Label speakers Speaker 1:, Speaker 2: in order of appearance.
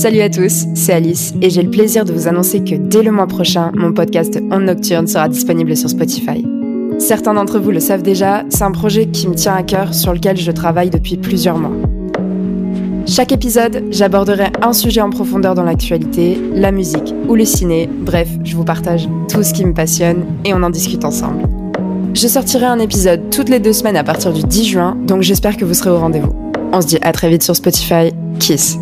Speaker 1: Salut à tous, c'est Alice et j'ai le plaisir de vous annoncer que dès le mois prochain, mon podcast On Nocturne sera disponible sur Spotify. Certains d'entre vous le savent déjà, c'est un projet qui me tient à cœur sur lequel je travaille depuis plusieurs mois. Chaque épisode, j'aborderai un sujet en profondeur dans l'actualité, la musique ou le ciné, bref, je vous partage tout ce qui me passionne et on en discute ensemble. Je sortirai un épisode toutes les deux semaines à partir du 10 juin, donc j'espère que vous serez au rendez-vous. On se dit à très vite sur Spotify. Kiss